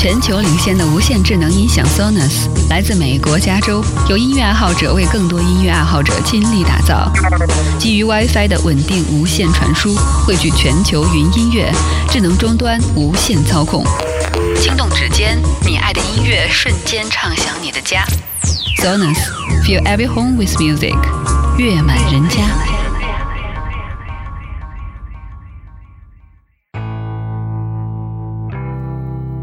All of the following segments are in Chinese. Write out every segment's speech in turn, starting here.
全球领先的无线智能音响 Sonus，来自美国加州，由音乐爱好者为更多音乐爱好者倾力打造，基于 WiFi 的稳定无线传输，汇聚全球云音乐，智能终端无线操控，轻动指尖，你爱的音乐瞬间唱响你的家。Sonus，Feel every home with music，月满人家。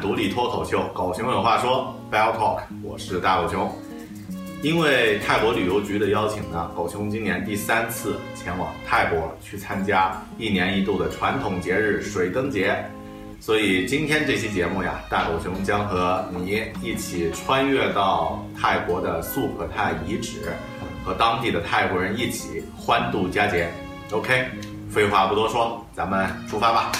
独立脱口秀《狗熊有话说》Bell Talk，我是大狗熊。因为泰国旅游局的邀请呢，狗熊今年第三次前往泰国去参加一年一度的传统节日水灯节，所以今天这期节目呀，大狗熊将和你一起穿越到泰国的素可泰遗址，和当地的泰国人一起欢度佳节。OK，废话不多说，咱们出发吧。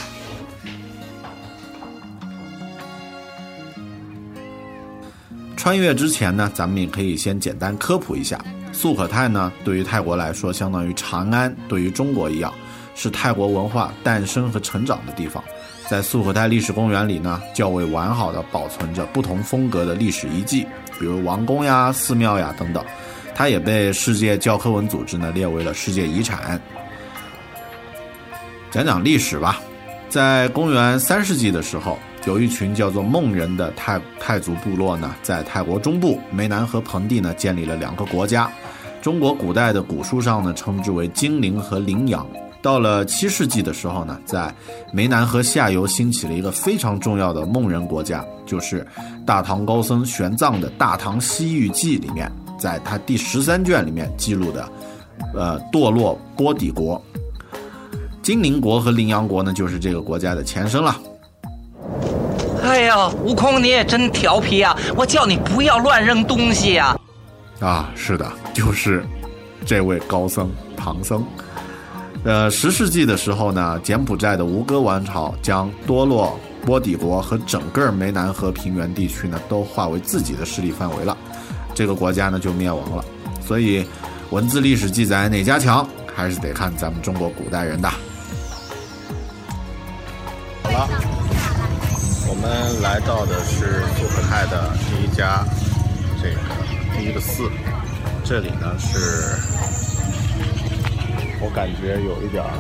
穿越之前呢，咱们也可以先简单科普一下，素可泰呢，对于泰国来说，相当于长安对于中国一样，是泰国文化诞生和成长的地方。在素可泰历史公园里呢，较为完好的保存着不同风格的历史遗迹，比如王宫呀、寺庙呀等等。它也被世界教科文组织呢列为了世界遗产。讲讲历史吧，在公元三世纪的时候。有一群叫做孟人的泰泰族部落呢，在泰国中部湄南河盆地呢建立了两个国家。中国古代的古书上呢称之为金陵和陵阳。到了七世纪的时候呢，在湄南河下游兴起了一个非常重要的孟人国家，就是大唐高僧玄奘的《大唐西域记》里面，在他第十三卷里面记录的，呃，堕落波底国。金陵国和陵阳国呢，就是这个国家的前身了。哎呀，悟空，你也真调皮啊！我叫你不要乱扔东西呀！啊，是的，就是这位高僧唐僧。呃，十世纪的时候呢，柬埔寨的吴哥王朝将多洛波底国和整个湄南河平原地区呢，都划为自己的势力范围了。这个国家呢就灭亡了。所以，文字历史记载哪家强，还是得看咱们中国古代人的。好了，们来到的是苏可泰的第一家这个第一个寺，这里呢是，我感觉有一点儿，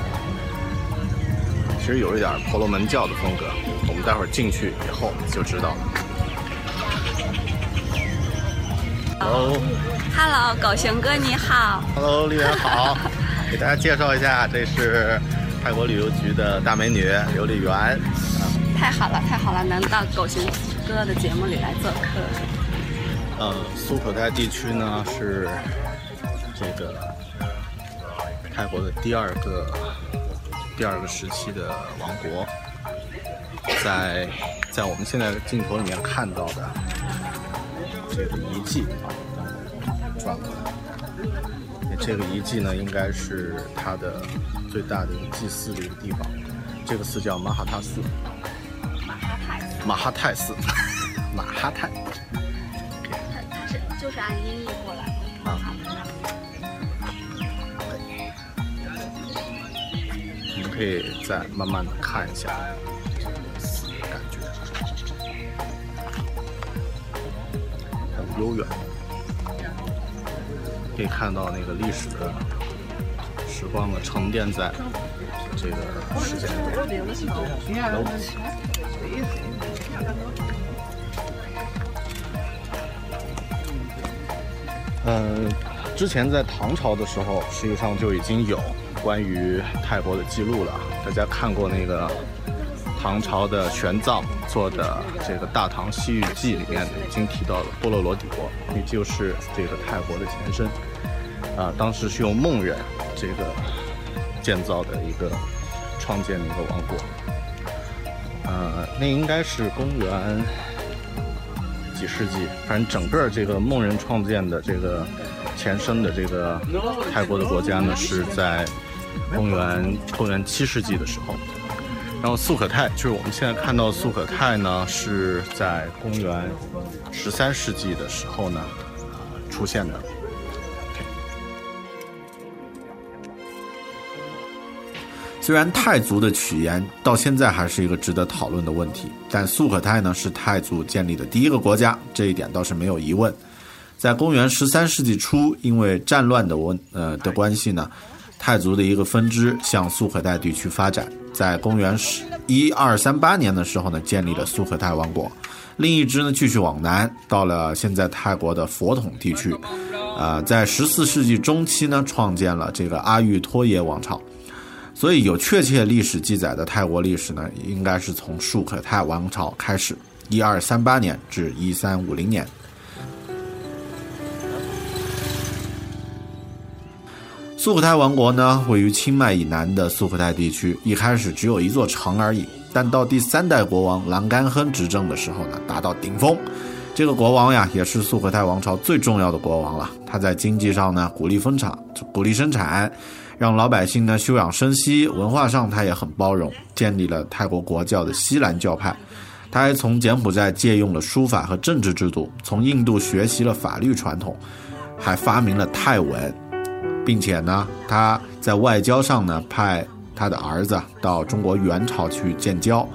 其实有一点婆罗门教的风格。我们待会儿进去以后就知道了。Hello。Hello，狗熊哥你好。Hello，丽媛好，给大家介绍一下，这是泰国旅游局的大美女刘丽媛。太好了，太好了，能到狗熊哥的节目里来做客。呃，苏可泰地区呢是这个泰国的第二个第二个时期的王国，在在我们现在的镜头里面看到的这个遗迹啊。转过来，这个遗迹呢，应该是它的最大的一个祭祀的一个地方。这个寺叫马哈塔寺，马哈泰寺，马哈泰。它是就是按音译过来的。啊。你们可以再慢慢的看一下寺的感觉，很悠远。可以看到那个历史的时光的沉淀在这个时间中。嗯，之前在唐朝的时候，实际上就已经有关于泰国的记录了。大家看过那个唐朝的玄奘做的这个《大唐西域记》里面已经提到了波罗罗帝国，也就是这个泰国的前身。啊，当时是用孟人这个建造的一个创建的一个王国。呃，那应该是公元几世纪，反正整个这个孟人创建的这个前身的这个泰国的国家呢，是在公元公元七世纪的时候。然后素可泰，就是我们现在看到素可泰呢，是在公元十三世纪的时候呢，出现的。虽然泰族的起源到现在还是一个值得讨论的问题，但素可泰呢是泰族建立的第一个国家，这一点倒是没有疑问。在公元十三世纪初，因为战乱的问呃的关系呢，泰族的一个分支向素可泰地区发展，在公元十一二三八年的时候呢，建立了素可泰王国。另一支呢继续往南，到了现在泰国的佛统地区，呃，在十四世纪中期呢，创建了这个阿育托耶王朝。所以有确切历史记载的泰国历史呢，应该是从素可泰王朝开始，一二三八年至一三五零年。素可泰王国呢，位于清迈以南的素可泰地区，一开始只有一座城而已。但到第三代国王兰甘亨执政的时候呢，达到顶峰。这个国王呀，也是素可泰王朝最重要的国王了。他在经济上呢，鼓励分厂，鼓励生产。让老百姓呢休养生息，文化上他也很包容，建立了泰国国教的西兰教派。他还从柬埔寨借用了书法和政治制度，从印度学习了法律传统，还发明了泰文，并且呢，他在外交上呢派他的儿子到中国元朝去建交，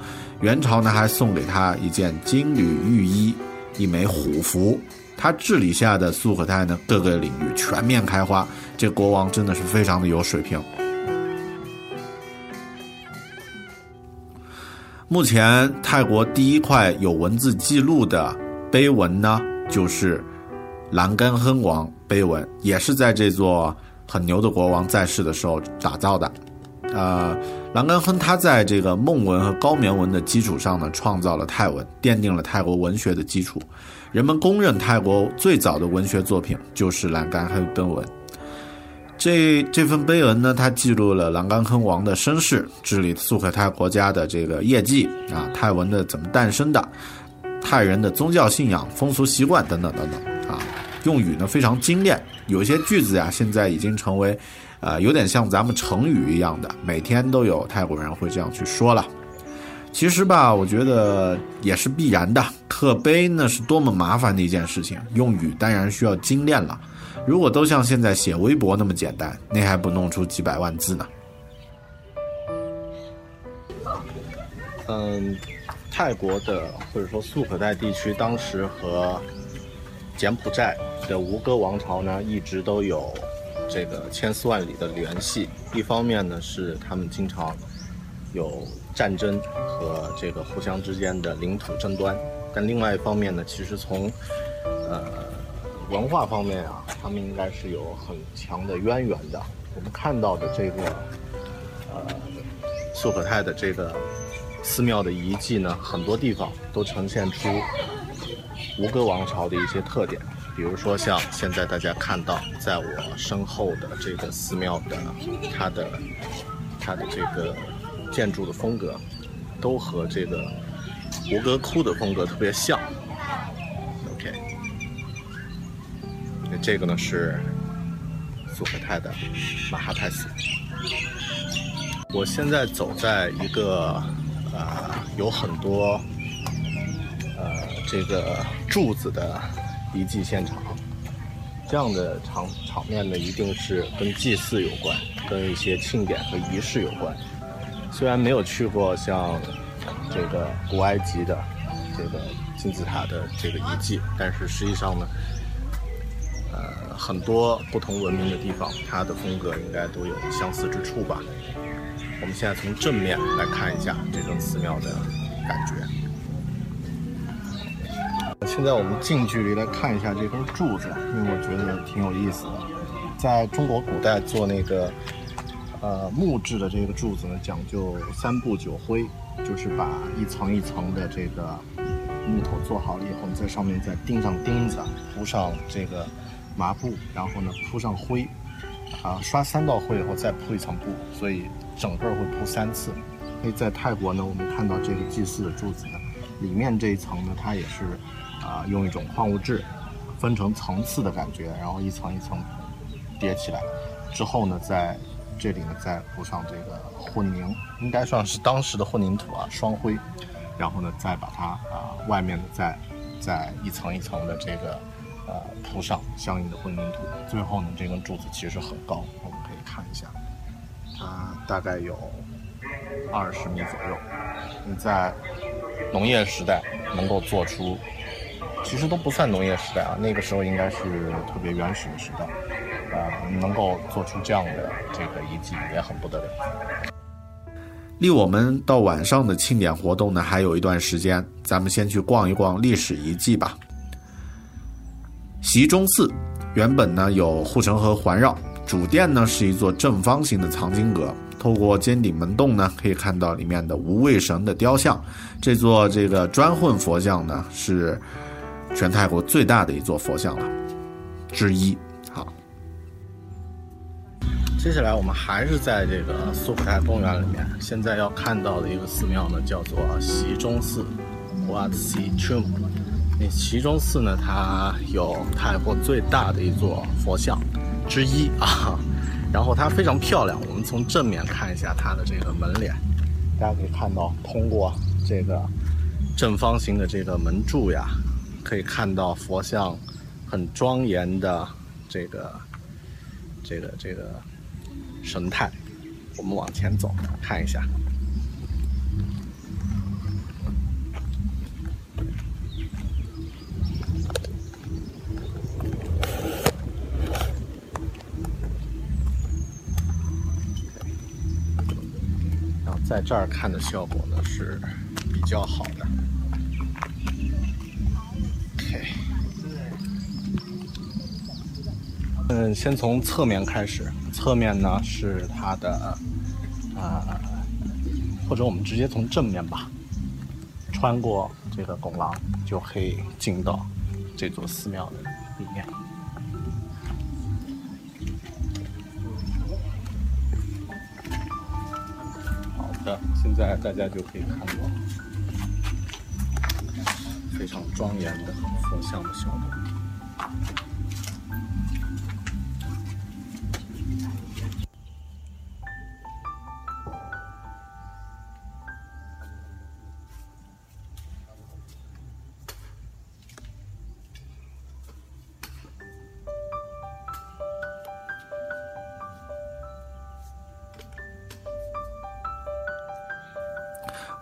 元朝呢还送给他一件金缕玉衣，一枚虎符。他治理下的素可泰呢，各个领域全面开花。这国王真的是非常的有水平。目前泰国第一块有文字记录的碑文呢，就是兰甘亨王碑文，也是在这座很牛的国王在世的时候打造的。呃，兰甘亨他在这个孟文和高棉文的基础上呢，创造了泰文，奠定了泰国文学的基础。人们公认泰国最早的文学作品就是兰甘亨碑文。这这份碑文呢，它记录了兰甘亨王的身世、治理素可泰国家的这个业绩啊，泰文的怎么诞生的，泰人的宗教信仰、风俗习惯等等等等啊，用语呢非常精炼，有些句子呀，现在已经成为，呃，有点像咱们成语一样的，每天都有泰国人会这样去说了。其实吧，我觉得也是必然的。刻碑那是多么麻烦的一件事情，用语当然需要精炼了。如果都像现在写微博那么简单，那还不弄出几百万字呢？嗯，泰国的或者说素可泰地区，当时和柬埔寨的吴哥王朝呢，一直都有这个千丝万缕的联系。一方面呢，是他们经常有战争和这个互相之间的领土争端，但另外一方面呢，其实从呃文化方面啊，他们应该是有很强的渊源的。我们看到的这个呃素可泰的这个。寺庙的遗迹呢，很多地方都呈现出吴哥王朝的一些特点，比如说像现在大家看到在我身后的这个寺庙的它的它的这个建筑的风格，都和这个吴哥窟的风格特别像。OK，那这个呢是素可泰的马哈泰寺。我现在走在一个。啊，有很多呃，这个柱子的遗迹现场，这样的场场面呢，一定是跟祭祀有关，跟一些庆典和仪式有关。虽然没有去过像这个古埃及的这个金字塔的这个遗迹，但是实际上呢，呃，很多不同文明的地方，它的风格应该都有相似之处吧。我们现在从正面来看一下这个寺庙的感觉。现在我们近距离来看一下这根柱子，因为我觉得挺有意思的。在中国古代做那个呃木质的这个柱子呢，讲究三步九灰，就是把一层一层的这个木头做好了以后，在上面再钉上钉子，铺上这个麻布，然后呢铺上灰，啊刷三道灰以后再铺一层布，所以。整个会铺三次，所以在泰国呢，我们看到这个祭祀的柱子呢，里面这一层呢，它也是啊用一种矿物质分成层次的感觉，然后一层一层叠起来，之后呢，在这里呢再铺上这个混凝，应该算是当时的混凝土啊，双灰，然后呢再把它啊外面呢再再一层一层的这个呃铺上相应的混凝土，最后呢这根柱子其实很高，我们可以看一下。它大概有二十米左右。你在农业时代能够做出，其实都不算农业时代啊，那个时候应该是特别原始的时代，呃，能够做出这样的这个遗迹也很不得了。离我们到晚上的庆典活动呢还有一段时间，咱们先去逛一逛历史遗迹吧。习中寺原本呢有护城河环绕。主殿呢是一座正方形的藏经阁，透过尖顶门洞呢，可以看到里面的无畏神的雕像。这座这个砖混佛像呢，是全泰国最大的一座佛像了之一。好，接下来我们还是在这个素可泰公园里面，现在要看到的一个寺庙呢，叫做习中寺 （Wat Si Chum）。那习中寺呢，它有泰国最大的一座佛像。之一啊，然后它非常漂亮。我们从正面看一下它的这个门脸，大家可以看到，通过这个正方形的这个门柱呀，可以看到佛像很庄严的这个这个这个神态。我们往前走看一下。在这儿看的效果呢是比较好的。OK，嗯，先从侧面开始。侧面呢是它的啊，或者我们直接从正面吧，穿过这个拱廊就可以进到这座寺庙的里面。在大家就可以看到非常庄严的佛像的效果。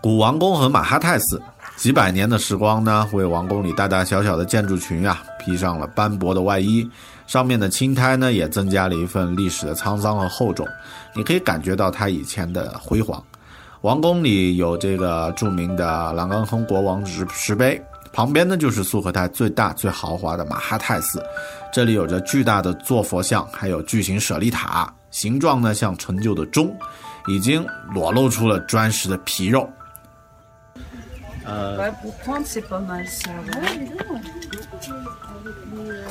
古王宫和马哈泰寺，几百年的时光呢，为王宫里大大小小的建筑群啊披上了斑驳的外衣，上面的青苔呢也增加了一份历史的沧桑和厚重，你可以感觉到它以前的辉煌。王宫里有这个著名的兰甘亨国王石石碑，旁边呢就是素可泰最大最豪华的马哈泰寺，这里有着巨大的坐佛像，还有巨型舍利塔，形状呢像陈旧的钟，已经裸露出了砖石的皮肉。呃，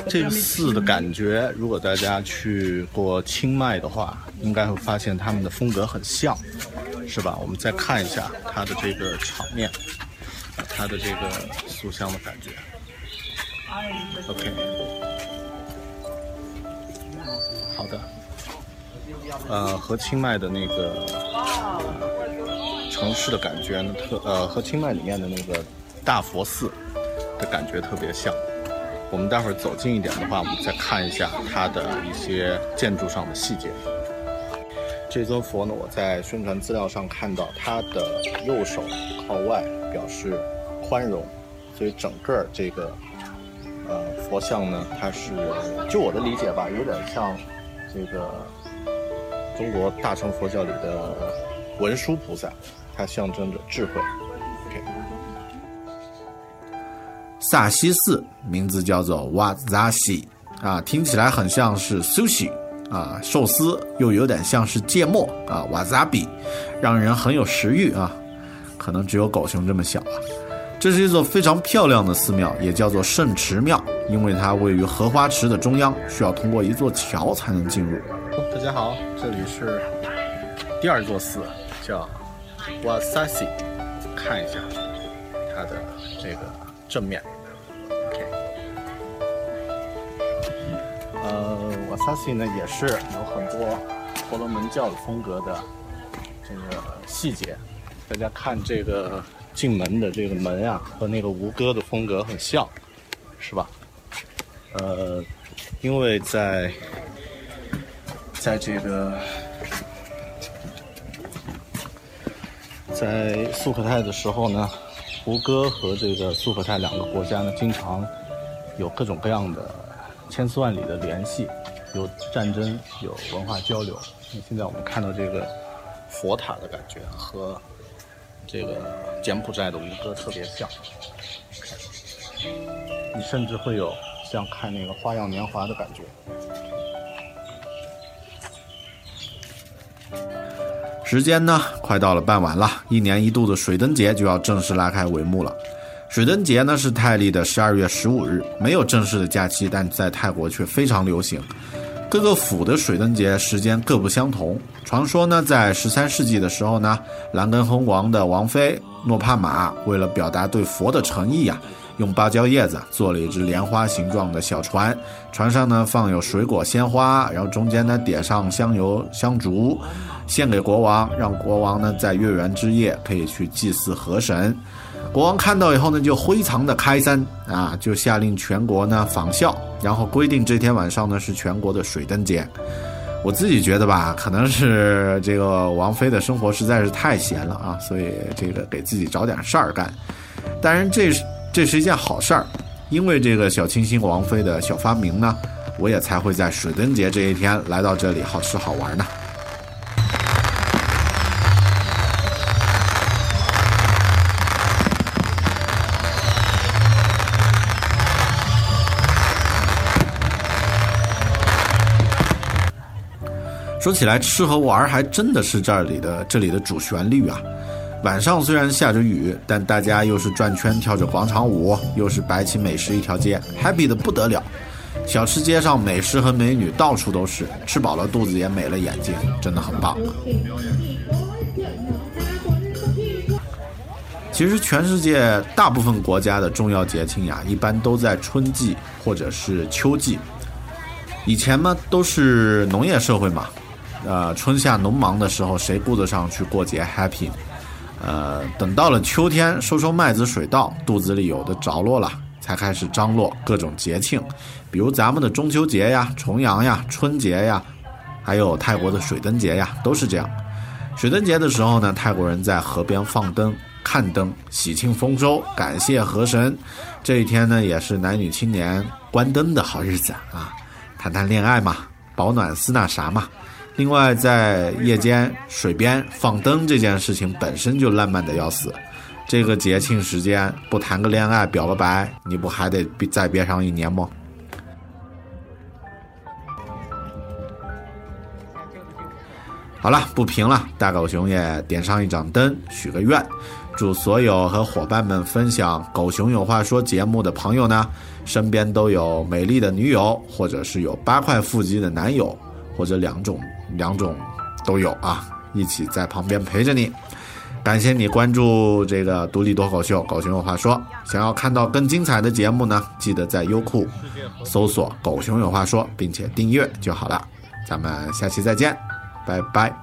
这个寺的感觉，如果大家去过清迈的话，应该会发现他们的风格很像，是吧？我们再看一下它的这个场面，它的这个塑像的感觉。OK，好的，呃，和清迈的那个。城市的感觉呢，特呃和清迈里面的那个大佛寺的感觉特别像。我们待会儿走近一点的话，我们再看一下它的一些建筑上的细节。这尊佛呢，我在宣传资料上看到，它的右手靠外表示宽容，所以整个这个呃佛像呢，它是就我的理解吧，有点像这个中国大乘佛教里的文殊菩萨。它象征着智慧。OK，萨西寺名字叫做瓦扎西啊，听起来很像是 sushi 啊，寿司又有点像是芥末啊，瓦扎比，让人很有食欲啊。可能只有狗熊这么小啊。这是一座非常漂亮的寺庙，也叫做圣池庙，因为它位于荷花池的中央，需要通过一座桥才能进入。大家好，这里是第二座寺，叫。瓦萨西，看一下它的这个正面。OK，呃，瓦萨西呢也是有很多婆罗门教的风格的这个细节。大家看这个进门的这个门啊，和那个吴哥的风格很像，是吧？呃，因为在在这个。在苏可泰的时候呢，胡歌和这个苏可泰两个国家呢，经常有各种各样的千丝万缕的联系，有战争，有文化交流。那现在我们看到这个佛塔的感觉和这个柬埔寨的吴哥特别像，你甚至会有像看那个《花样年华》的感觉。时间呢，快到了傍晚了。一年一度的水灯节就要正式拉开帷幕了。水灯节呢是泰历的十二月十五日，没有正式的假期，但在泰国却非常流行。各个府的水灯节时间各不相同。传说呢，在十三世纪的时候呢，兰根亨王的王妃诺帕玛为了表达对佛的诚意呀，用芭蕉叶子做了一只莲花形状的小船，船上呢放有水果鲜花，然后中间呢点上香油香烛。献给国王，让国王呢在月圆之夜可以去祭祀河神。国王看到以后呢，就非常的开心啊，就下令全国呢仿效，然后规定这天晚上呢是全国的水灯节。我自己觉得吧，可能是这个王妃的生活实在是太闲了啊，所以这个给自己找点事儿干。当然，这是这是一件好事儿，因为这个小清新王妃的小发明呢，我也才会在水灯节这一天来到这里好吃好玩呢。说起来，吃和玩还真的是这里的这里的主旋律啊。晚上虽然下着雨，但大家又是转圈跳着广场舞，又是摆起美食一条街，happy 的不得了。小吃街上美食和美女到处都是，吃饱了肚子也美了眼睛，真的很棒。其实全世界大部分国家的重要节庆呀，一般都在春季或者是秋季。以前嘛，都是农业社会嘛。呃，春夏农忙的时候，谁顾得上去过节 happy？呃，等到了秋天，收收麦子水稻，肚子里有的着落了，才开始张罗各种节庆，比如咱们的中秋节呀、重阳呀、春节呀，还有泰国的水灯节呀，都是这样。水灯节的时候呢，泰国人在河边放灯，看灯，喜庆丰收，感谢河神。这一天呢，也是男女青年关灯的好日子啊，谈谈恋爱嘛，保暖思那啥嘛。另外，在夜间水边放灯这件事情本身就浪漫的要死。这个节庆时间不谈个恋爱，表个白，你不还得再憋上一年吗？好了，不评了，大狗熊也点上一盏灯，许个愿，祝所有和伙伴们分享《狗熊有话说》节目的朋友呢，身边都有美丽的女友，或者是有八块腹肌的男友，或者两种两种都有啊，一起在旁边陪着你。感谢你关注这个独立脱口秀《狗熊有话说》，想要看到更精彩的节目呢，记得在优酷搜索《狗熊有话说》，并且订阅就好了。咱们下期再见。拜拜。